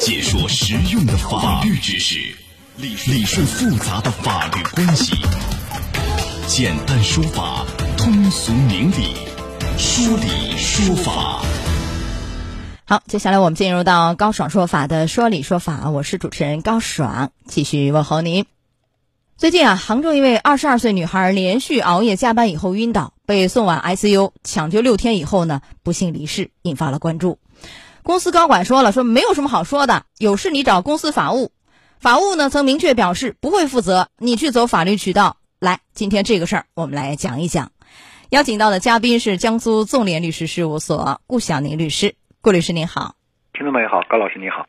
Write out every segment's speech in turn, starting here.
解说实用的法律知识，理顺复杂的法律关系，简单说法，通俗明理，说理说法。好，接下来我们进入到高爽说法的说理说法，我是主持人高爽，继续问候您。最近啊，杭州一位二十二岁女孩连续熬夜加班以后晕倒，被送往 ICU 抢救六天以后呢，不幸离世，引发了关注。公司高管说了，说没有什么好说的，有事你找公司法务。法务呢曾明确表示不会负责，你去走法律渠道。来，今天这个事儿我们来讲一讲。邀请到的嘉宾是江苏纵联律师事务所顾晓宁律师，顾律师您好，听众朋友好，高老师你好，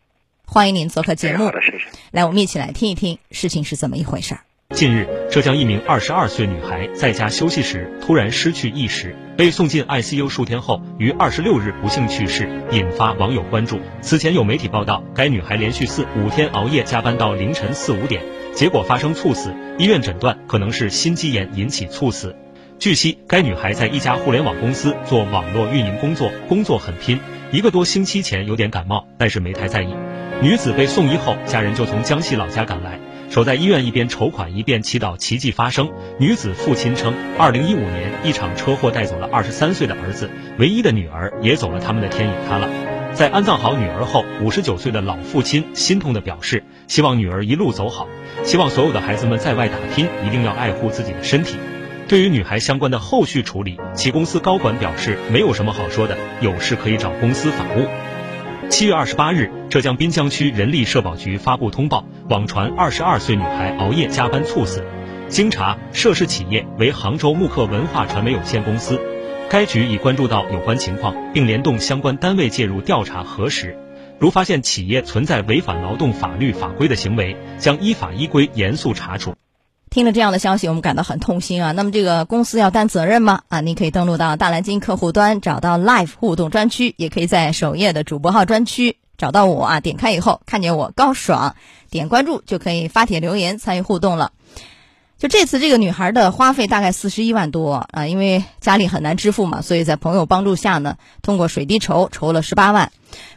欢迎您做客节目。好的，谢谢。来，我们一起来听一听事情是怎么一回事儿。近日，浙江一名二十二岁女孩在家休息时突然失去意识，被送进 ICU 数天后，于二十六日不幸去世，引发网友关注。此前有媒体报道，该女孩连续四五天熬夜加班到凌晨四五点，结果发生猝死，医院诊断可能是心肌炎引起猝死。据悉，该女孩在一家互联网公司做网络运营工作，工作很拼，一个多星期前有点感冒，但是没太在意。女子被送医后，家人就从江西老家赶来。守在医院一边筹款一边祈祷奇迹发生。女子父亲称，二零一五年一场车祸带走了二十三岁的儿子，唯一的女儿也走了他们的天也塌了。在安葬好女儿后，五十九岁的老父亲心痛地表示，希望女儿一路走好，希望所有的孩子们在外打拼一定要爱护自己的身体。对于女孩相关的后续处理，其公司高管表示没有什么好说的，有事可以找公司法务。七月二十八日，浙江滨江区人力社保局发布通报，网传二十二岁女孩熬夜加班猝死。经查，涉事企业为杭州慕克文化传媒有限公司。该局已关注到有关情况，并联动相关单位介入调查核实。如发现企业存在违反劳动法律法规的行为，将依法依规严肃查处。听了这样的消息，我们感到很痛心啊。那么这个公司要担责任吗？啊，您可以登录到大蓝鲸客户端，找到 Live 互动专区，也可以在首页的主播号专区找到我啊。点开以后，看见我高爽，点关注就可以发帖留言参与互动了。就这次这个女孩的花费大概四十一万多啊，因为家里很难支付嘛，所以在朋友帮助下呢，通过水滴筹筹了十八万，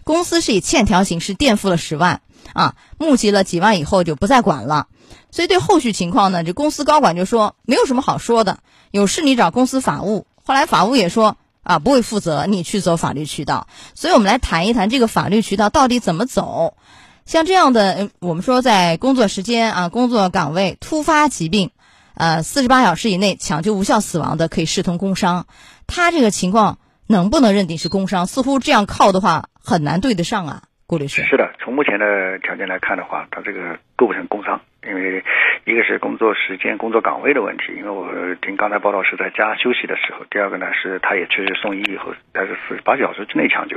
公司是以欠条形式垫付了十万啊，募集了几万以后就不再管了。所以对后续情况呢，这公司高管就说没有什么好说的，有事你找公司法务。后来法务也说啊不会负责，你去走法律渠道。所以我们来谈一谈这个法律渠道到底怎么走。像这样的，我们说在工作时间啊、工作岗位突发疾病，呃，四十八小时以内抢救无效死亡的，可以视同工伤。他这个情况能不能认定是工伤？似乎这样靠的话很难对得上啊，顾律师。是的，从目前的条件来看的话，他这个构不成工伤。因为一个是工作时间、工作岗位的问题，因为我听刚才报道是在家休息的时候；第二个呢是他也确实送医以后，但是四十八小时之内抢救，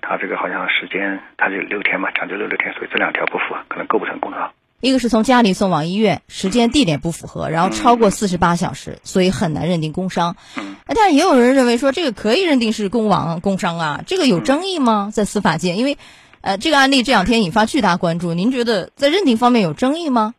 他这个好像时间他就六天嘛，抢救六六天，所以这两条不符合，可能构不成工伤。一个是从家里送往医院，时间地点不符合，然后超过四十八小时，所以很难认定工伤。嗯，但是也有人认为说这个可以认定是工亡工伤啊，这个有争议吗？在司法界，因为。呃，这个案例这两天引发巨大关注，您觉得在认定方面有争议吗？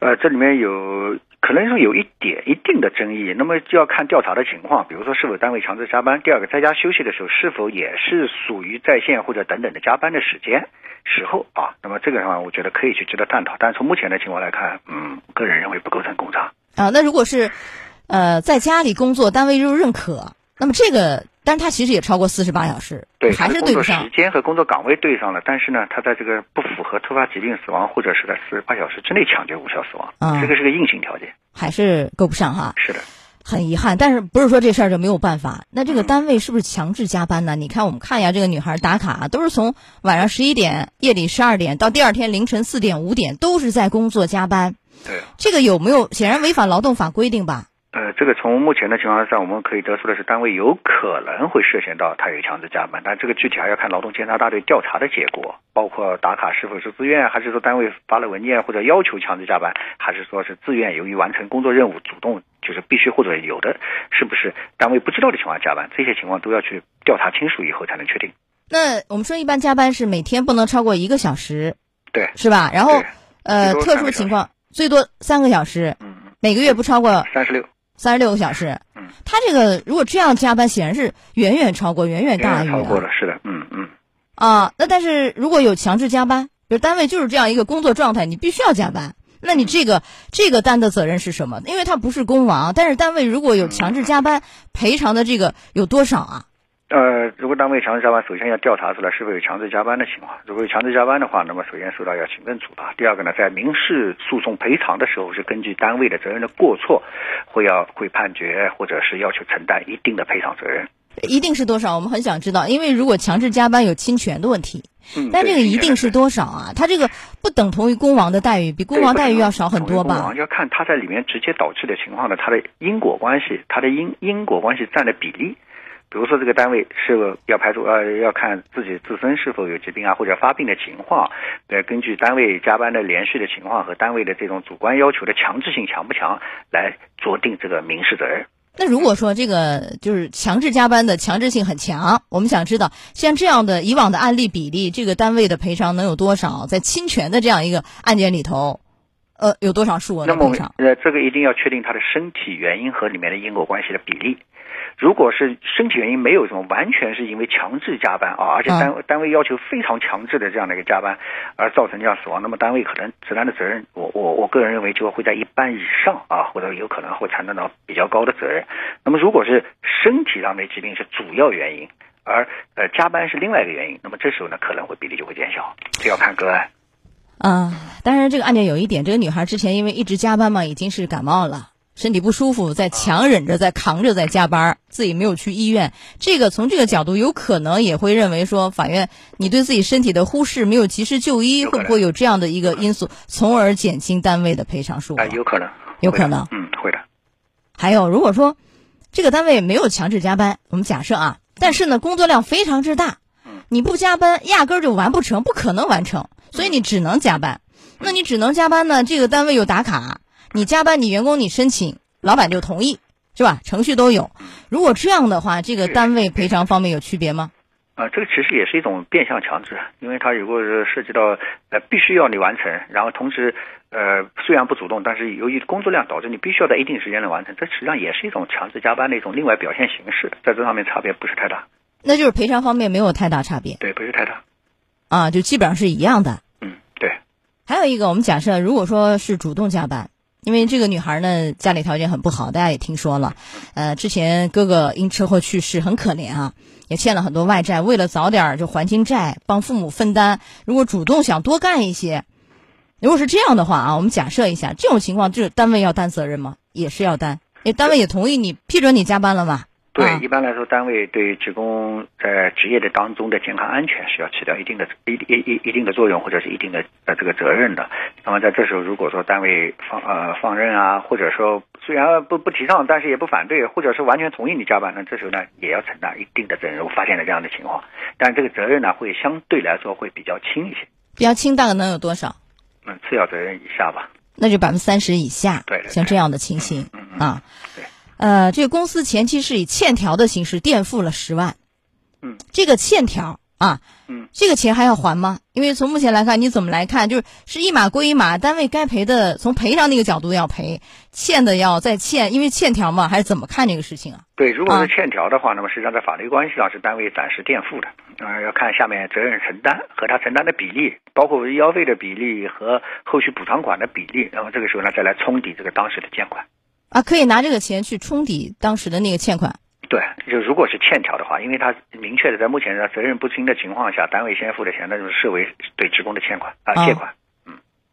呃，这里面有可能说有一点一定的争议，那么就要看调查的情况，比如说是否单位强制加班，第二个在家休息的时候是否也是属于在线或者等等的加班的时间时候啊，那么这个的话，我觉得可以去值得探讨，但是从目前的情况来看，嗯，个人认为不构成工伤。啊，那如果是呃在家里工作，单位又认可，那么这个。但是他其实也超过四十八小时，对，还是对不上。时间和工作岗位对上了，但是呢，他在这个不符合突发疾病死亡或者是在四十八小时之内抢救无效死亡，嗯这个是个硬性条件，还是够不上哈。是的，很遗憾，但是不是说这事儿就没有办法？那这个单位是不是强制加班呢？你看，我们看一下这个女孩打卡，都是从晚上十一点、夜里十二点到第二天凌晨四点、五点，都是在工作加班。对，这个有没有显然违反劳动法规定吧？呃，这个从目前的情况上，我们可以得出的是，单位有可能会涉嫌到他有强制加班，但这个具体还要看劳动监察大队调查的结果，包括打卡是否是自愿，还是说单位发了文件或者要求强制加班，还是说是自愿由于完成工作任务主动就是必须或者有的，是不是单位不知道的情况下加班，这些情况都要去调查清楚以后才能确定。那我们说一般加班是每天不能超过一个小时，对，是吧？然后呃，特殊情况最多三个小时，嗯，每个月不超过三十六。三十六个小时，嗯，他这个如果这样加班，显然是远远超过，远远大于超过了，是的，嗯嗯。啊，那但是如果有强制加班，比如单位就是这样一个工作状态，你必须要加班，那你这个这个担的责任是什么？因为他不是工亡，但是单位如果有强制加班，赔偿的这个有多少啊？呃，如果单位强制加班，首先要调查出来是否有强制加班的情况。如果有强制加班的话，那么首先受到要行政处罚。第二个呢，在民事诉讼赔偿的时候，是根据单位的责任的过错，会要会判决或者是要求承担一定的赔偿责任。一定是多少？我们很想知道，因为如果强制加班有侵权的问题，嗯，但这个一定是多少啊？它这个不等同于工亡的待遇，比工亡待遇要少很多吧？要看它在里面直接导致的情况呢，它的因果关系，它的因因果关系占的比例。比如说，这个单位是否要排除呃，要看自己自身是否有疾病啊，或者发病的情况，呃，根据单位加班的连续的情况和单位的这种主观要求的强制性强不强，来酌定这个民事责任。那如果说这个就是强制加班的强制性很强，我们想知道像这样的以往的案例比例，这个单位的赔偿能有多少？在侵权的这样一个案件里头，呃，有多少数额那么我们的赔偿？呃，这个一定要确定他的身体原因和里面的因果关系的比例。如果是身体原因没有什么，完全是因为强制加班啊，而且单、单位要求非常强制的这样的一个加班，而造成这样死亡，那么单位可能承担的责任，我我我个人认为就会在一半以上啊，或者有可能会承担到比较高的责任。那么如果是身体上的疾病是主要原因，而呃加班是另外一个原因，那么这时候呢可能会比例就会减小，这要看个案。嗯、当然这个案件有一点，这个女孩之前因为一直加班嘛，已经是感冒了。身体不舒服，在强忍着，在扛着，在加班，自己没有去医院。这个从这个角度，有可能也会认为说，法院你对自己身体的忽视，没有及时就医，会不会有这样的一个因素，从而减轻单位的赔偿数额啊、？有可能，有可能嗯，会的。还有，如果说这个单位没有强制加班，我们假设啊，但是呢，工作量非常之大，你不加班，压根儿就完不成，不可能完成，所以你只能加班。那你只能加班呢？这个单位有打卡，你加班，你员工你申请，老板就同意，是吧？程序都有。如果这样的话，这个单位赔偿方面有区别吗？啊，这个其实也是一种变相强制，因为它如果是涉及到呃必须要你完成，然后同时呃虽然不主动，但是由于工作量导致你必须要在一定时间内完成，这实际上也是一种强制加班的一种另外表现形式，在这上面差别不是太大，那就是赔偿方面没有太大差别对，不是太大，啊，就基本上是一样的。嗯，对，还有一个，我们假设如果说是主动加班，因为这个女孩呢家里条件很不好，大家也听说了，呃，之前哥哥因车祸去世，很可怜啊，也欠了很多外债，为了早点就还清债，帮父母分担，如果主动想多干一些，如果是这样的话啊，我们假设一下，这种情况，就是单位要担责任吗？也是要担，因为单位也同意你批准你加班了嘛。对，啊一般来说，单位对职工在职业的当中的健康安全是要起到一定的、一一一一定的作用，或者是一定的呃这个责任的。那么在这时候，如果说单位放呃放任啊，或者说虽然不不提倡，但是也不反对，或者是完全同意你加班，那这时候呢也要承担一定的责任。如果发现了这样的情况，但这个责任呢会相对来说会比较轻一些，比较轻，大概能有多少？嗯，次要责任以下吧。那就百分之三十以下，对对对像这样的情形嗯嗯啊对。呃，这个公司前期是以欠条的形式垫付了十万，嗯，这个欠条啊，嗯，这个钱还要还吗？因为从目前来看，你怎么来看，就是是一码归一码，单位该赔的从赔偿那个角度要赔，欠的要再欠，因为欠条嘛，还是怎么看这个事情啊？对，如果啊是欠条的话，那么实际上在法律关系上是单位暂时垫付的，呃，要看下面责任承担和他承担的比例，包括医药费的比例和后续补偿款的比例，然后这个时候呢再来冲抵这个当时的欠款。啊，可以拿这个钱去冲抵当时的那个欠款。对，就如果是欠条的话，因为他明确的在目前的责任不清的情况下，单位先付的钱，那就是视为对职工的欠款啊、啊借款。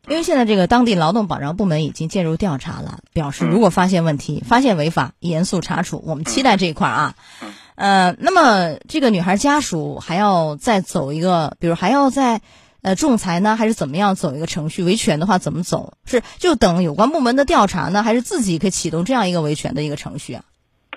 因为现在这个当地劳动保障部门已经介入调查了，表示嗯如果发现问题、发现违法，严肃查处。我们期待这一块儿啊。嗯呃，那么这个女孩家属还要再走一个，比如还要再呃仲裁呢，还是怎么样走一个程序？维权的话怎么走？是就等有关部门的调查呢，还是自己可以启动这样一个维权的一个程序啊？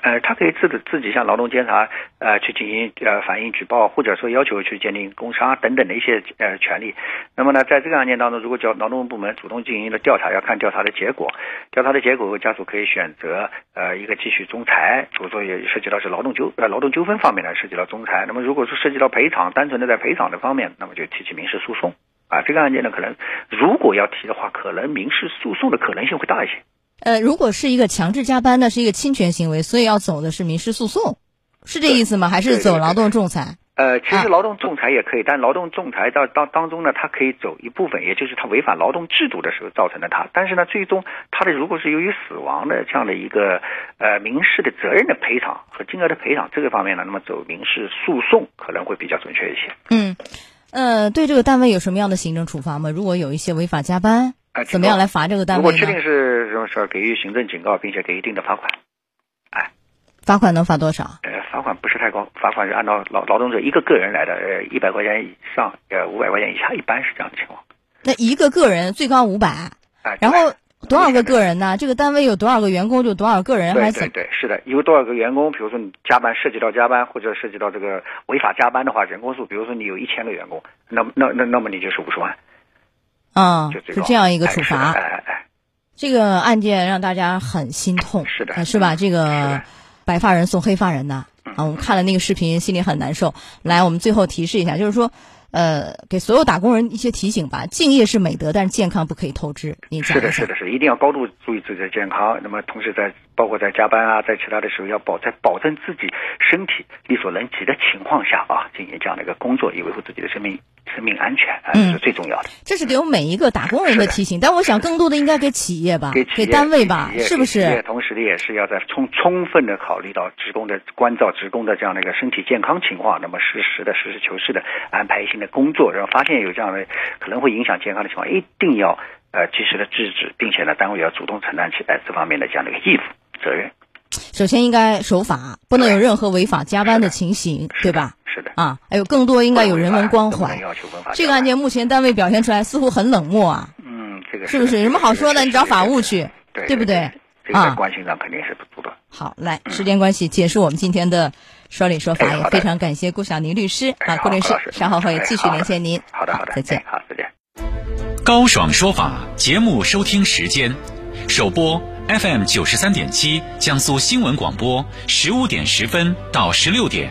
呃，他可以自己自己向劳动监察呃去进行呃反映举报，或者说要求去鉴定工伤等等的一些呃权利。那么呢，在这个案件当中，如果叫劳动部门主动进行了调查，要看调查的结果。调查的结果，家属可以选择呃一个继续仲裁，比如说也涉及到是劳动纠呃劳动纠纷方面呢，涉及到仲裁。那么如果是涉及到赔偿，单纯的在赔偿的方面，那么就提起民事诉讼。啊，这个案件呢，可能如果要提的话，可能民事诉讼的可能性会大一些。呃，如果是一个强制加班，那是一个侵权行为，所以要走的是民事诉讼，是这意思吗？还是走劳动仲裁？呃，其啊实劳动仲裁也可以，但劳动仲裁到当当中呢，它可以走一部分，也就是他违反劳动制度的时候造成的他。但是呢，最终他的如果是由于死亡的这样的一个呃民事的责任的赔偿和金额的赔偿这个方面呢，那么走民事诉讼可能会比较准确一些。嗯，呃，对这个单位有什么样的行政处罚吗？如果有一些违法加班，呃，怎么样来罚这个单位呢？如果确定是什么事儿，给予行政警告，并且给一定的罚款。哎罚款能罚多少？呃，罚款不是太高，罚款是按照劳劳动者一个个人来的，呃，一百块钱以上，呃，五百块钱以下，一般是这样的情况。那一个个人最高五百，啊、然后多少个个人？呢？这个单位有多少个员工就多少个人，还对是怎么？对对，是的，有多少个员工？比如说你加班涉及到加班，或者涉及到这个违法加班的话，人工数，比如说你有一千个员工，那那那那么你就是五十万，啊、就最高是这样一个处罚。哎哎哎，这个案件让大家很心痛，是的呃是吧？这个白发人送黑发人呐，嗯啊，我们看了那个视频，心里很难受。来，我们最后提示一下，就是说，呃，给所有打工人一些提醒吧。敬业是美德，但是健康不可以透支。你讲是的，是的，是的一定要高度注意自己的健康。那么同时在包括在加班啊，在其他的时候要保在保证自己身体力所能及的情况下啊，进行这样的一个工作，以维护自己的生命生命安全啊，这嗯是最重要的。这是给我们每一个打工人的提醒，但我想更多的应该给企业吧，给企业单位吧是不是企业是？同时的也是要在充充分的考虑到职工的关照职工的这样的一个身体健康情况，那么实时的实事求是的安排一些的工作，然后发现有这样的可能会影响健康的情况，一定要呃及时的制止，并且呢，单位要主动承担起来这方面的这样的一个义务责任。首先应该守法，不能有任何违法加班的情形，对吧？是的，啊，还有更多应该有人文关怀。这个案件目前单位表现出来似乎很冷漠啊，嗯，这个是不是？有什么好说的？你找法务去，对对不对？这个在啊关心上肯定是不足的。好，来，时间关系，结束我们今天的说理说法，也非常感谢顾晓宁律师啊，顾律师稍后会继续连线您。好的，好的，再见哎。好，再见。高爽说法节目收听时间：首播 FM 九十三点七，江苏新闻广播十五点十分到十六点；